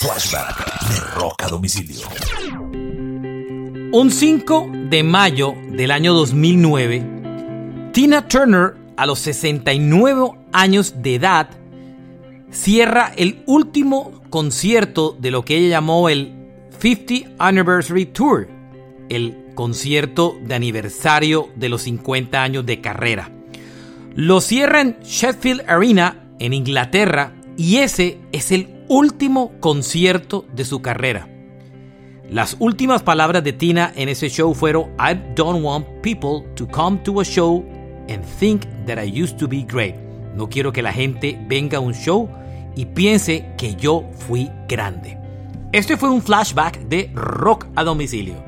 Flashback de Rock a Domicilio. Un 5 de mayo del año 2009, Tina Turner, a los 69 años de edad, cierra el último concierto de lo que ella llamó el 50 Anniversary Tour, el concierto de aniversario de los 50 años de carrera. Lo cierra en Sheffield Arena, en Inglaterra, y ese es el último concierto de su carrera. Las últimas palabras de Tina en ese show fueron I don't want people to come to a show and think that I used to be great. No quiero que la gente venga a un show y piense que yo fui grande. Este fue un flashback de rock a domicilio.